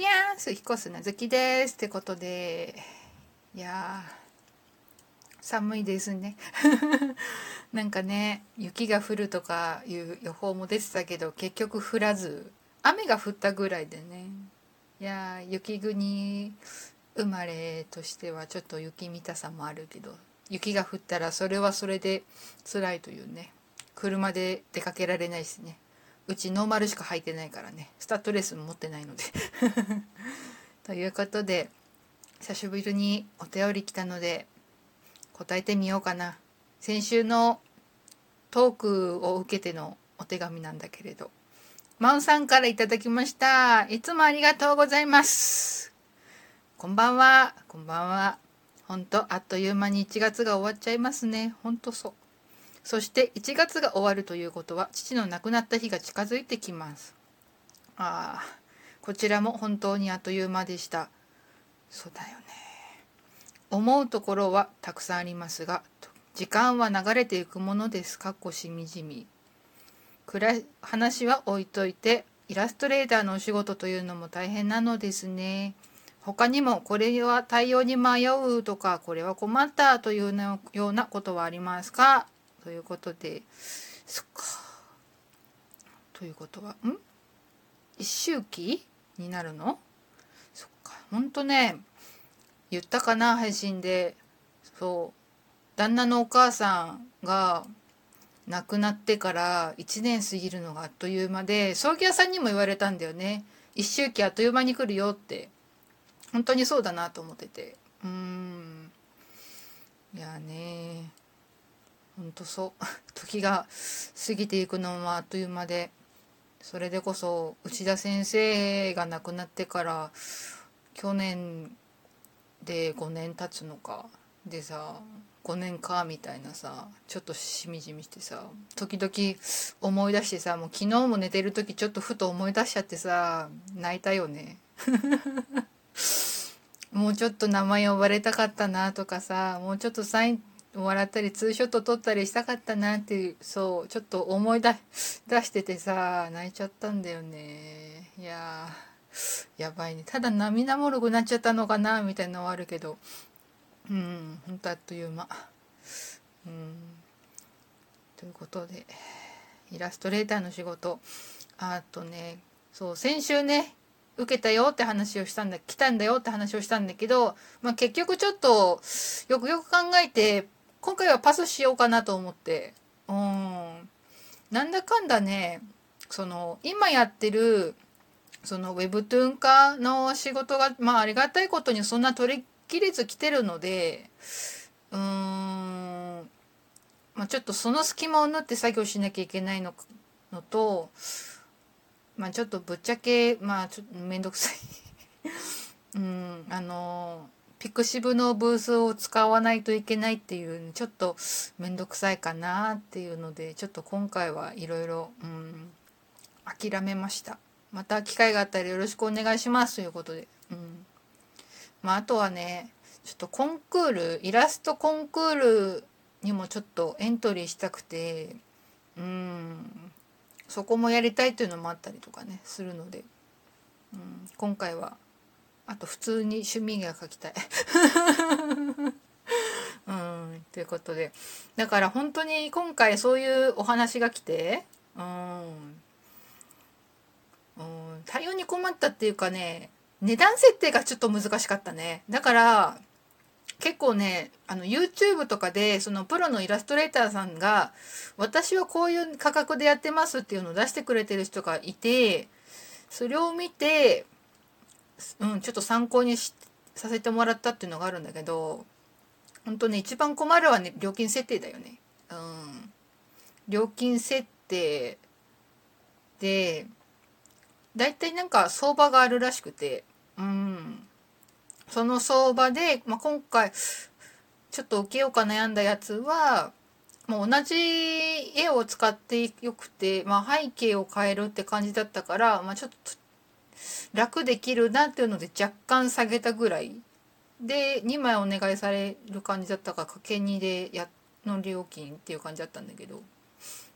にゃーす、ひこすなずきです。ってことで、いや、寒いですね。なんかね、雪が降るとかいう予報も出てたけど、結局降らず、雨が降ったぐらいでね。いやー、雪国生まれとしてはちょっと雪見たさもあるけど、雪が降ったらそれはそれで辛いというね。車で出かけられないしね。うちノーマルしか履いてないからね。スタッドレスも持ってないので。ということで久しぶりにお便り来たので答えてみようかな。先週のトークを受けてのお手紙なんだけれど。マウさんからいただきました。いつもありがとうございます。こんばんは。こんばんは。ほんとあっという間に1月が終わっちゃいますね。ほんとそう。そして1月が終わるということは父の亡くなった日が近づいてきます。ああこちらも本当にあっという間でした。そうだよね。思うところはたくさんありますが時間は流れていくものですか？っこしみ。じみ話は置いといてイラストレーターのお仕事というのも大変なのですね。他にもこれは対応に迷うとかこれは困ったというようなことはありますか？ということでそっか。ということはん？一周期になるの？そっか。ほんとね言ったかな配信で。そう。旦那のお母さんが亡くなってから1年過ぎるのがあっという間で葬儀屋さんにも言われたんだよね。一周期あっという間に来るよって。本当にそうだなと思ってて。うーん。いやね。ほんとそう。時が過ぎていくのはあっという間でそれでこそ内田先生が亡くなってから去年で5年経つのか。でさ5年かみたいなさちょっとしみじみしてさ時々思い出してさもう昨日も寝てる時ちょっとふと思い出しちゃってさ泣いたよね。もうちょっと名前呼ばれたかったなとかさもうちょっとサイン笑ったりツーショット撮ったりしたかったなっていうそうちょっと思い出しててさ泣いちゃったんだよね。いややばいね。ただ涙もろくなっちゃったのかなみたいなのはあるけど。うんほんとあっという間。うん。ということでイラストレーターの仕事。あとねそう先週ね受けたよって話をしたんだ来たんだよって話をしたんだけど、まあ、結局ちょっとよくよく考えて今回はパスしようかなと思って。うん。なんだかんだねその今やってるその Webtoon 化の仕事がまあありがたいことにそんな取り切れず来てるのでうーん、まあ、ちょっとその隙間を縫って作業しなきゃいけないののとまあちょっとぶっちゃけまあちょっと面倒くさい。うん。あのピクシブのブースを使わないといけないっていうちょっと面倒くさいかなっていうのでちょっと今回はいろいろ諦めました。また機会があったらよろしくお願いしますということで、うん。まあ、あとはねちょっとコンクールイラストコンクールにもちょっとエントリーしたくてうん。そこもやりたいというのもあったりとかねするので、うん、今回はあと普通に趣味が描きたい。うん、ということで。だから本当に今回そういうお話が来て、うん、うん、対応に困ったっていうかね値段設定がちょっと難しかったね。だから結構ねあの YouTube とかでそのプロのイラストレーターさんが私はこういう価格でやってますっていうのを出してくれてる人がいてそれを見てうん、ちょっと参考にさせてもらったっていうのがあるんだけど本当ね一番困るはね料金設定だよね。うん、料金設定で大体なんか相場があるらしくて、うん、その相場で、まあ、今回ちょっと受けようか悩んだやつはもう同じ絵を使ってよくて、まあ、背景を変えるって感じだったから、まあ、ちょっと楽できるなっていうので若干下げたぐらい。で2枚お願いされる感じだったからかけ2でやの料金っていう感じだったんだけど。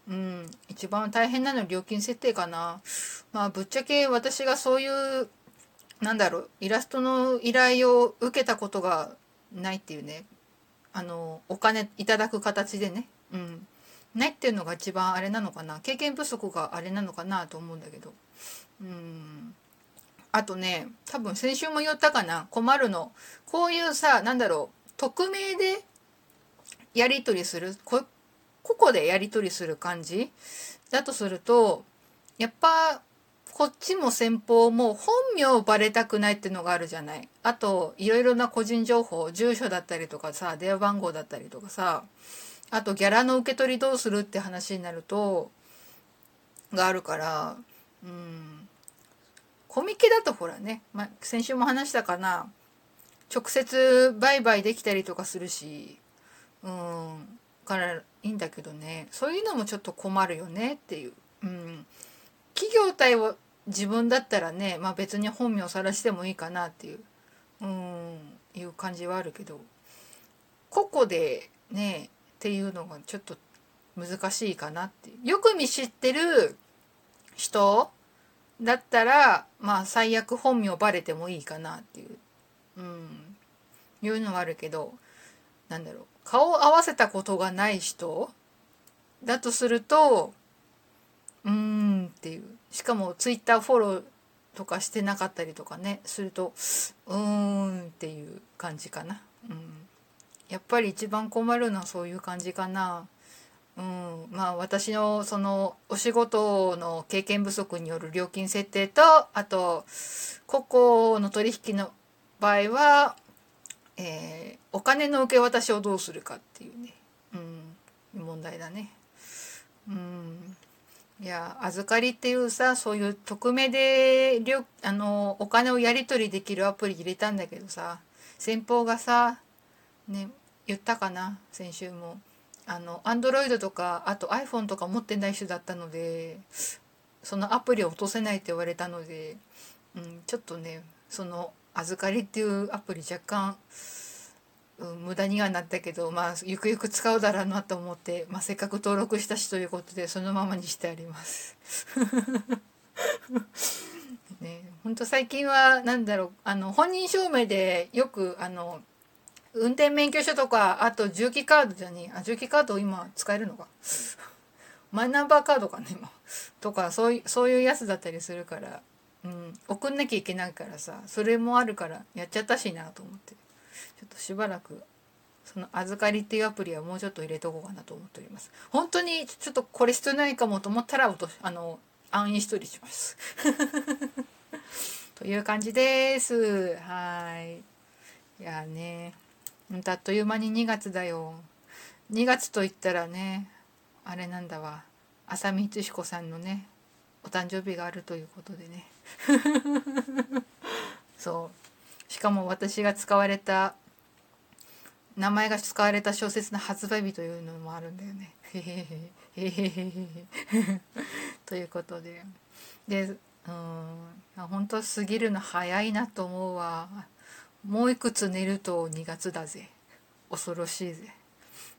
うん一番大変なのは料金設定かな。まあぶっちゃけ私がそういうなんだろうイラストの依頼を受けたことがないっていうね。あのお金いただく形でね、うん、ないっていうのが一番あれなのかな。経験不足があれなのかなと思うんだけど。うん。あとね多分先週も言ったかな。困るの。こういうさなんだろう。匿名でやり取りする。こ個々でやり取りする感じ？だとするとやっぱこっちも先方も本名をバレたくないってのがあるじゃない。あと、いろいろな個人情報、住所だったりとかさ、電話番号だったりとかさ、あとギャラの受け取りどうするって話になると、があるから、うん。コミケだとほらね、ま先週も話したかな、直接売買できたりとかするし、うん、からいいんだけどね、そういうのもちょっと困るよねっていう。うん。企業体を自分だったらね、まあ、別に本名さらしてもいいかなっていう。うんいう感じはあるけど。個々でねっていうのがちょっと難しいかなってよく見知ってる人だったらまあ最悪本名バレてもいいかなっていう、うん、いうのはあるけどなんだろう。顔を合わせたことがない人だとするとうーんっていう。しかもツイッターフォローとかしてなかったりとかねするとうーんっていう感じかな、うん、やっぱり一番困るのはそういう感じかな。うん。まあ私のそのお仕事の経験不足による料金設定とあと個々の取引の場合は、えー、お金の受け渡しをどうするかっていうね、うん、問題だね。うん。いや預かりっていうさそういう匿名であのお金をやり取りできるアプリ入れたんだけどさ先方がさね言ったかな先週も。あの Android とかあと iPhone とか持ってない人だったのでそのアプリを落とせないって言われたので、うん、ちょっとねその預かりっていうアプリ若干うん、無駄にはなったけどまあゆくゆく使うだろうなと思って、まあ、せっかく登録したしということでそのままにしてあります。ね、ほんと最近は何だろうあの本人証明でよくあの運転免許証とかあと重機カードじゃねえあ重機カード今使えるのか。マイナンバーカードかね今。とかそういうそういうやつだったりするから、うん、送んなきゃいけないからさ。それもあるからやっちゃったしなと思って。ちょっとしばらくその預かりっていうアプリはもうちょっと入れとこうかなと思っております。本当にちょっとこれ必要ないかもと思ったら落としあのアンインストールします。という感じです。はい。いやね。あっという間に2月だよ。2月といったらねあれなんだわ。浅見光彦さんのねお誕生日があるということでね。そう。しかも私が使われた名前が使われた小説の発売日というのもあるんだよね。ということで。でうん。本当過ぎるの早いなと思うわ。もういくつ寝ると2月だぜ恐ろしいぜ。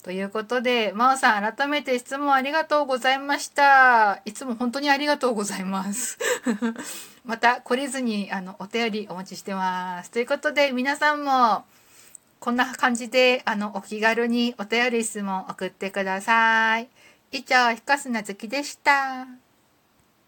ということで、真央さん改めて質問ありがとうございました。いつも本当にありがとうございます。また懲りずにあのお便りお待ちしてます。ということで皆さんもこんな感じで、あの、お気軽にお便り質問送ってください。以上、ひかすなずきでした。